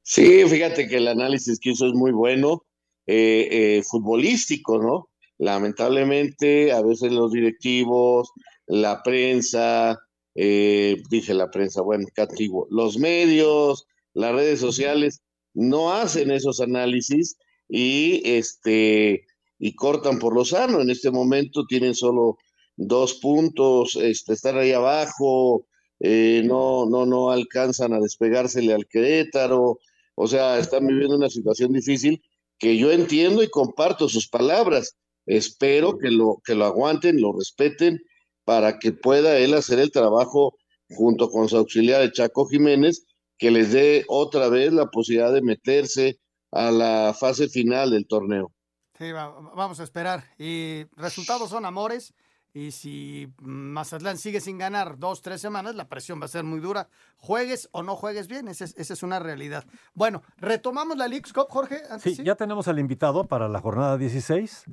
Sí, fíjate que el análisis que hizo es muy bueno, eh, eh, futbolístico, ¿no? Lamentablemente, a veces los directivos, la prensa, eh, dije la prensa, bueno, qué los medios, las redes sociales, no hacen esos análisis y, este, y cortan por lo sano. En este momento tienen solo dos puntos, este, están ahí abajo, eh, no, no, no alcanzan a despegársele al Querétaro, o sea, están viviendo una situación difícil que yo entiendo y comparto sus palabras. Espero que lo, que lo aguanten, lo respeten, para que pueda él hacer el trabajo junto con su auxiliar, el Chaco Jiménez, que les dé otra vez la posibilidad de meterse a la fase final del torneo. Sí, va, vamos a esperar. Y resultados son amores. Y si Mazatlán sigue sin ganar dos, tres semanas, la presión va a ser muy dura. Juegues o no juegues bien, esa es, esa es una realidad. Bueno, retomamos la League's Cup, Jorge. Sí, sí, ya tenemos al invitado para la jornada 16.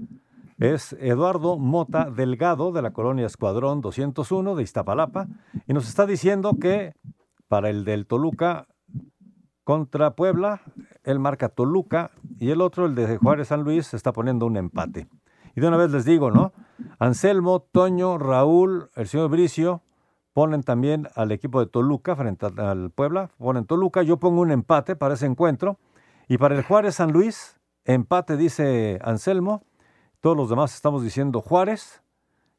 Es Eduardo Mota Delgado de la colonia Escuadrón 201 de Iztapalapa. Y nos está diciendo que para el del Toluca contra Puebla, él marca Toluca y el otro, el de Juárez San Luis, está poniendo un empate. Y de una vez les digo, ¿no? Anselmo, Toño, Raúl, el señor Bricio ponen también al equipo de Toluca frente al Puebla, ponen Toluca, yo pongo un empate para ese encuentro. Y para el Juárez San Luis, empate dice Anselmo, Todos los demás estamos diciendo Juárez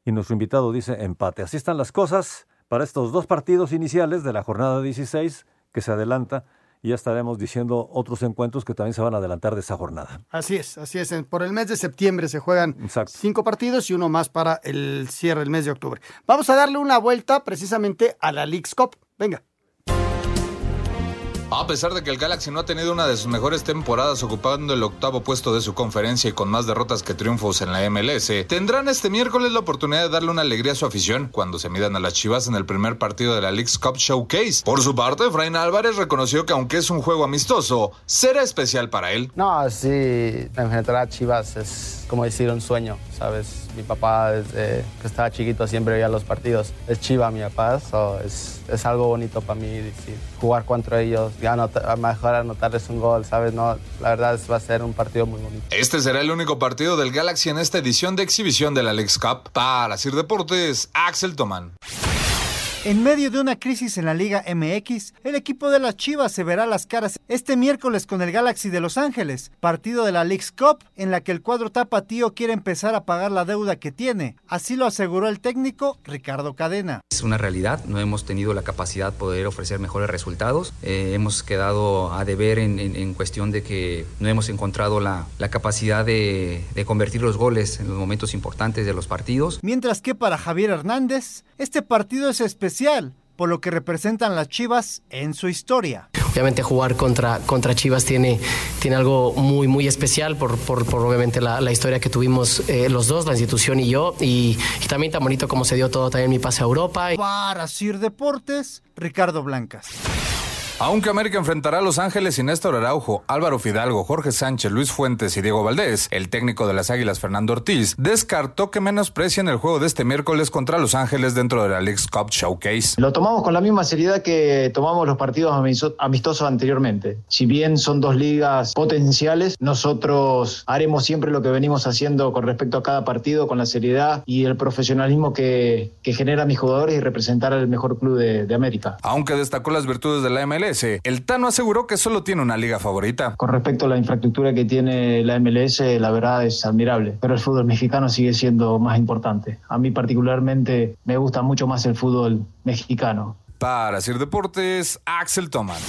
y nuestro invitado dice empate. Así están las cosas para estos dos partidos iniciales de la jornada 16 que se adelanta y ya estaremos diciendo otros encuentros que también se van a adelantar de esa jornada. Así es, así es. Por el mes de septiembre se juegan cinco partidos y uno más para el cierre del mes de octubre. Vamos a darle una vuelta precisamente a la League's Cup. Venga. A pesar de que el Galaxy no ha tenido una de sus mejores temporadas ocupando el octavo puesto de su conferencia y con más derrotas que triunfos en la MLS, tendrán este miércoles la oportunidad de darle una alegría a su afición cuando se midan a las Chivas en el primer partido de la League's Cup Showcase. Por su parte, Efraín Álvarez reconoció que aunque es un juego amistoso, será especial para él. No, sí, enfrentar a Chivas es como decir un sueño, ¿sabes? Mi papá desde que estaba chiquito siempre veía los partidos. Es Chiva mi papá, es, es, algo bonito para mí decir, jugar contra ellos, ya a mejor anotarles un gol, ¿sabes? No, la verdad va a ser un partido muy bonito. Este será el único partido del Galaxy en esta edición de exhibición de la Lex Cup. Para Sir Deportes, Axel Tomán. En medio de una crisis en la Liga MX, el equipo de las Chivas se verá las caras este miércoles con el Galaxy de Los Ángeles, partido de la League's Cup en la que el cuadro tapatío quiere empezar a pagar la deuda que tiene. Así lo aseguró el técnico Ricardo Cadena. Es una realidad, no hemos tenido la capacidad de poder ofrecer mejores resultados. Eh, hemos quedado a deber en, cuestión de que no hemos encontrado la, capacidad de, de convertir los goles en los momentos importantes de los partidos. Mientras que para Javier Hernández, este partido es especial por lo que representan las Chivas en su historia. Obviamente jugar contra, contra Chivas tiene, tiene algo muy, muy especial por, por, obviamente la, historia que tuvimos eh, los dos, la institución y yo, y, y, también tan bonito como se dio todo también mi pase a Europa. Para Sir Deportes, Ricardo Blancas. Aunque América enfrentará a Los Ángeles sin Néstor Araujo, Álvaro Fidalgo, Jorge Sánchez, Luis Fuentes y Diego Valdés, el técnico de las Águilas Fernando Ortiz descartó que menosprecien el juego de este miércoles contra Los Ángeles dentro de la League's Cup Showcase. Lo tomamos con la misma seriedad que tomamos los partidos amistosos anteriormente. Si bien son dos ligas potenciales, nosotros haremos siempre lo que venimos haciendo con respecto a cada partido, con la seriedad y el profesionalismo que, que generan mis jugadores y representar al mejor club de, de América. Aunque destacó las virtudes de la MLS, el Tano aseguró que solo tiene una liga favorita. Con respecto a la infraestructura que tiene la MLS, la verdad es admirable, pero el fútbol mexicano sigue siendo más importante. A mí particularmente me gusta mucho más el fútbol mexicano. Para Sir Deportes, Axel Tomás.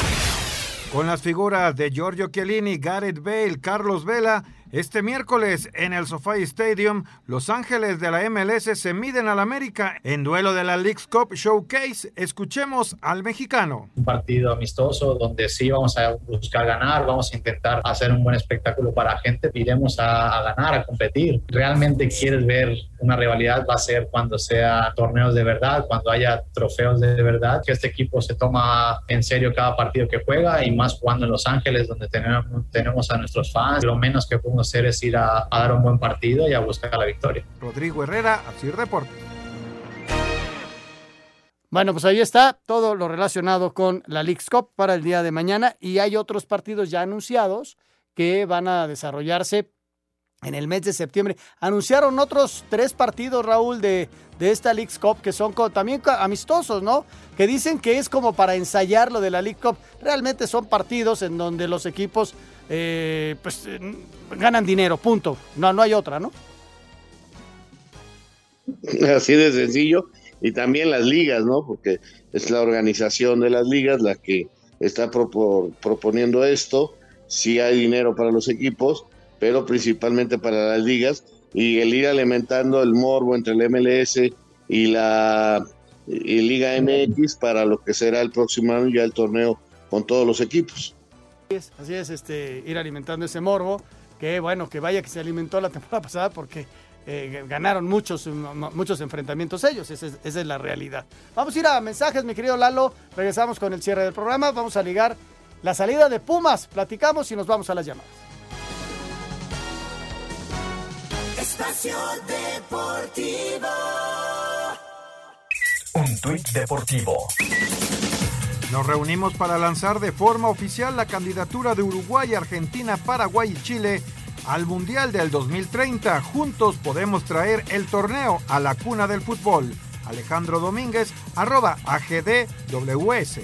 Con las figuras de Giorgio Chiellini, Gareth Bale, Carlos Vela este miércoles en el SoFi Stadium, Los Ángeles de la MLS se miden al América en duelo de la League's Cup Showcase. Escuchemos al mexicano. Un partido amistoso donde sí vamos a buscar ganar, vamos a intentar hacer un buen espectáculo para la gente, iremos a, ganar, a competir. Realmente quieres ver una rivalidad va a ser cuando sea torneos de verdad, cuando haya trofeos de verdad, que este equipo se toma en serio cada partido que juega y más jugando en Los Ángeles donde tenemos, tenemos a nuestros fans. Lo menos que podemos hacer es ir a, dar un buen partido y a buscar la victoria. Rodrigo Herrera, así reporte. Bueno, pues ahí está todo lo relacionado con la League's Cup para el día de mañana y hay otros partidos ya anunciados que van a desarrollarse en el mes de septiembre. Anunciaron otros tres partidos, Raúl, de, de esta League's Cup que son también amistosos, ¿no? Que dicen que es como para ensayar lo de la League Cup. Realmente son partidos en donde los equipos eh, pues eh, ganan dinero, punto. No, no hay otra, ¿no? Así de sencillo. Y también las ligas, ¿no? Porque es la organización de las ligas la que está proponiendo esto. Sí hay dinero para los equipos, pero principalmente para las ligas. Y el ir alimentando el morbo entre el MLS y la Liga MX para lo que será el próximo año ya el torneo con todos los equipos. Así es, este, ir alimentando ese morbo, que bueno, que vaya que se alimentó la temporada pasada porque eh, ganaron muchos, muchos enfrentamientos ellos, esa es, la realidad. Vamos a ir a mensajes, mi querido Lalo, regresamos con el cierre del programa, vamos a ligar la salida de Pumas, platicamos y nos vamos a las llamadas. Espacio Deportivo. Un tuit deportivo. Nos reunimos para lanzar de forma oficial la candidatura de Uruguay, Argentina, Paraguay y Chile al Mundial del 2030. Juntos podemos traer el torneo a la cuna del fútbol. Alejandro Domínguez, arroba AGDWS.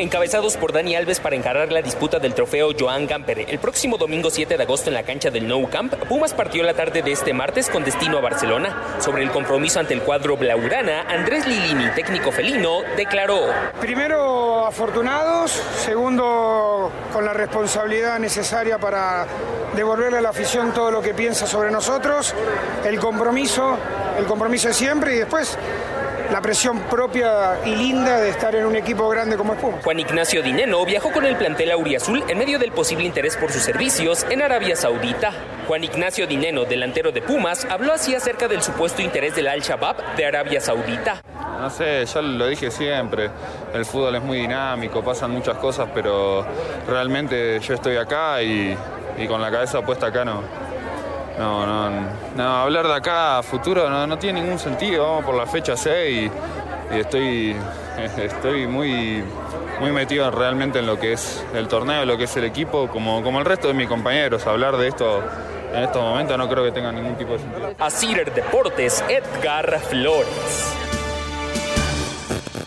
Encabezados por Dani Alves para encarar la disputa del trofeo Joan Gamper. El próximo domingo 7 de agosto en la cancha del Nou Camp, Pumas partió la tarde de este martes con destino a Barcelona. Sobre el compromiso ante el cuadro Blaurana, Andrés Lilini, técnico felino, declaró. Primero, afortunados. Segundo, con la responsabilidad necesaria para devolverle a la afición todo lo que piensa sobre nosotros. El compromiso, el compromiso de siempre y después la presión propia y linda de estar en un equipo grande como Espuma. Juan Ignacio Dineno viajó con el plantel auriazul en medio del posible interés por sus servicios en Arabia Saudita. Juan Ignacio Dineno, delantero de Pumas, habló así acerca del supuesto interés del Al-Shabaab de Arabia Saudita. No sé, ya lo dije siempre, el fútbol es muy dinámico, pasan muchas cosas, pero realmente yo estoy acá y, y con la cabeza puesta acá no, no, no, no, hablar de acá a futuro no, no tiene ningún sentido. Vamos por la fecha 6 y, y estoy, estoy muy, muy metido realmente en lo que es el torneo, lo que es el equipo, como, como el resto de mis compañeros. Hablar de esto en estos momentos no creo que tenga ningún tipo de sentido. A Cider Deportes, Edgar Flores.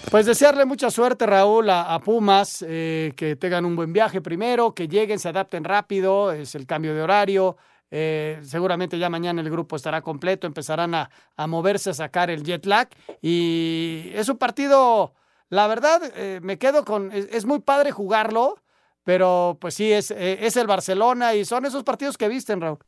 Pues desearle mucha suerte, Raúl, a, a Pumas, eh, que tengan un buen viaje primero, que lleguen, se adapten rápido, es el cambio de horario. Eh, seguramente ya mañana el grupo estará completo, empezarán a, a, moverse, a sacar el jet lag. Y es un partido, la verdad, eh, me quedo con, es, muy padre jugarlo, pero pues sí, es, eh, es el Barcelona y son esos partidos que visten, Raúl.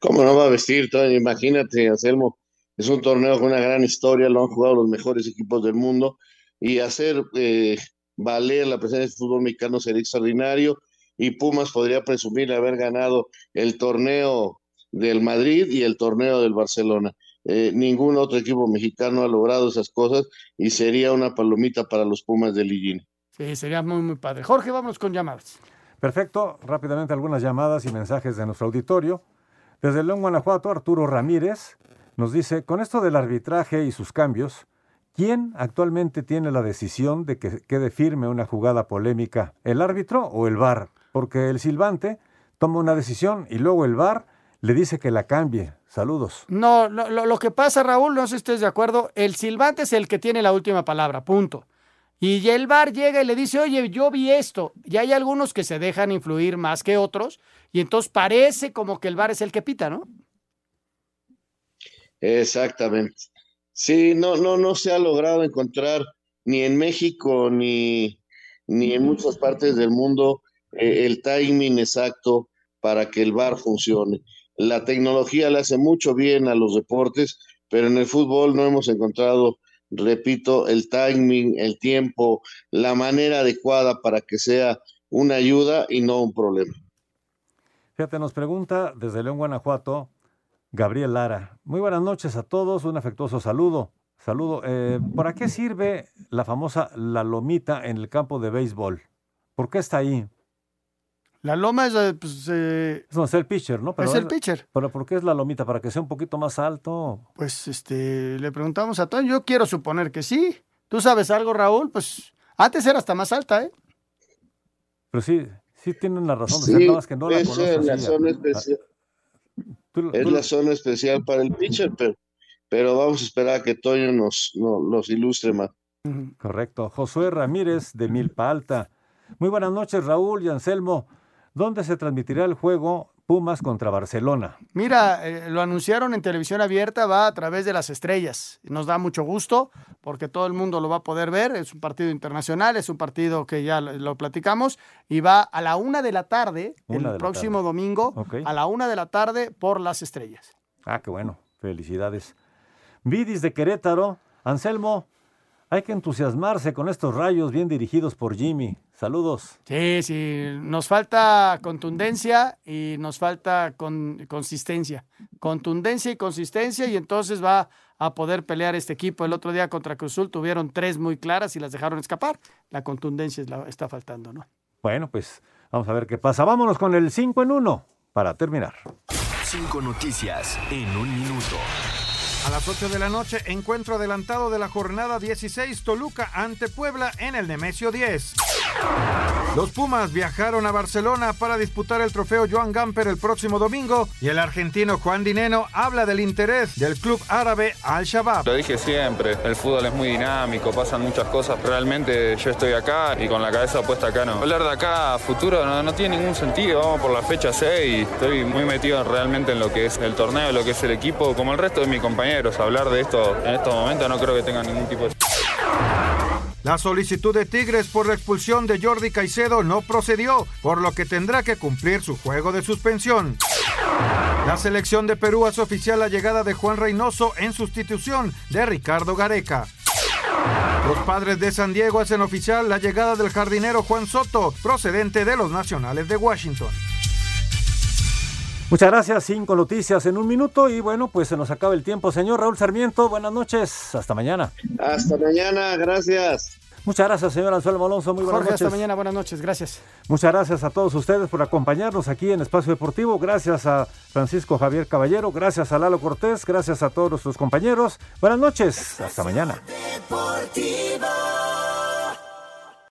¿Cómo no va a vestir, Tony? Imagínate, Anselmo, es un torneo con una gran historia, lo han jugado los mejores equipos del mundo y hacer eh, valer la presencia del fútbol mexicano sería extraordinario y Pumas podría presumir de haber ganado el torneo del Madrid y el torneo del Barcelona. Eh, ningún otro equipo mexicano ha logrado esas cosas y sería una palomita para los Pumas de Lillini. Sí, sería muy, muy padre. Jorge, vamos con llamadas. Perfecto. Rápidamente algunas llamadas y mensajes de nuestro auditorio. Desde León, Guanajuato, Arturo Ramírez nos dice, con esto del arbitraje y sus cambios, ¿quién actualmente tiene la decisión de que quede firme una jugada polémica? ¿El árbitro o el VAR? Porque el silbante toma una decisión y luego el VAR le dice que la cambie. Saludos. No, lo, que pasa, Raúl, no sé si estés de acuerdo, el silbante es el que tiene la última palabra, punto. Y el VAR llega y le dice, oye, yo vi esto. Y hay algunos que se dejan influir más que otros, y entonces parece como que el VAR es el que pita, ¿no? Exactamente. Sí, no, no, no se ha logrado encontrar ni en México ni, ni en muchas partes del mundo eh, el timing exacto para que el VAR funcione. La tecnología le hace mucho bien a los deportes, pero en el fútbol no hemos encontrado, repito, el timing, el tiempo, la manera adecuada para que sea una ayuda y no un problema. Fíjate, nos pregunta desde León, Guanajuato, Gabriel Lara. Muy buenas noches a todos, un afectuoso saludo. Saludo. Eh, ¿Para qué sirve la famosa la lomita en el campo de béisbol? ¿Por qué está ahí? La loma es, eh, pues, eh, es, no, es el pitcher, ¿no? Pero es el pitcher. ¿Pero por qué es la lomita? ¿Para que sea un poquito más alto? Pues este, le preguntamos a todos. Yo quiero suponer que sí. ¿Tú sabes algo, Raúl? Pues antes era hasta más alta, ¿eh? Pero sí, sí tienen la razón Sí, que no la es la así, zona especial. tú- Es tú- la zona especial para el pitcher, pero, pero vamos a esperar a que Toño nos, no- nos ilustre más. Correcto. Josué Ramírez de Milpa Alta. Muy buenas noches, Raúl y Anselmo. ¿Dónde se transmitirá el juego Pumas contra Barcelona? Mira, eh, lo anunciaron en televisión abierta, va a través de las estrellas. Nos da mucho gusto porque todo el mundo lo va a poder ver. Es un partido internacional, es un partido que ya lo, lo platicamos y va a la una de la tarde, Una el próximo tarde. domingo, a la una de la tarde por las estrellas. Ah, qué bueno. Felicidades. Vidis de Querétaro. Anselmo, hay que entusiasmarse con estos rayos bien dirigidos por Jimmy. Saludos. Sí, sí, nos falta contundencia y nos falta con- consistencia. Contundencia y consistencia y entonces va a poder pelear este equipo. El otro día contra Cruzul tuvieron tres muy claras y las dejaron escapar. La contundencia es la- está faltando, ¿no? Bueno, pues vamos a ver qué pasa. Vámonos con el 5 en 1 para terminar. Cinco noticias en un minuto. A las 8 de la noche, encuentro adelantado de la jornada 16 Toluca ante Puebla en el Nemesio 10. Los Pumas viajaron a Barcelona para disputar el trofeo Joan Gamper el próximo domingo y el argentino Juan Dineno habla del interés del club árabe Al-Shabaab. Lo dije siempre, el fútbol es muy dinámico, pasan muchas cosas. Realmente yo estoy acá y con la cabeza puesta acá no. Hablar de acá futuro no, no tiene ningún sentido, vamos por la fecha 6 y estoy muy metido realmente en lo que es el torneo, lo que es el equipo, como el resto de mis Hablar de esto en estos momentos no creo que tenga ningún tipo de... La solicitud de Tigres por la expulsión de Jordi Caicedo no procedió, por lo que tendrá que cumplir su juego de suspensión. La selección de Perú hace oficial la llegada de Juan Reynoso en sustitución de Ricardo Gareca. Los padres de San Diego hacen oficial la llegada del jardinero Juan Soto, procedente de los Nacionales de Washington. Muchas gracias, cinco noticias en un minuto y bueno, pues se nos acaba el tiempo. Señor Raúl Sarmiento, buenas noches, hasta mañana. Hasta mañana, gracias. Muchas gracias, señor Anselmo Alonso, muy buenas Jorge, noches. hasta mañana, buenas noches, gracias. Muchas gracias a todos ustedes por acompañarnos aquí en Espacio Deportivo. Gracias a Francisco Javier Caballero, gracias a Lalo Cortés, gracias a todos nuestros compañeros. Buenas noches, hasta mañana. Deportivo.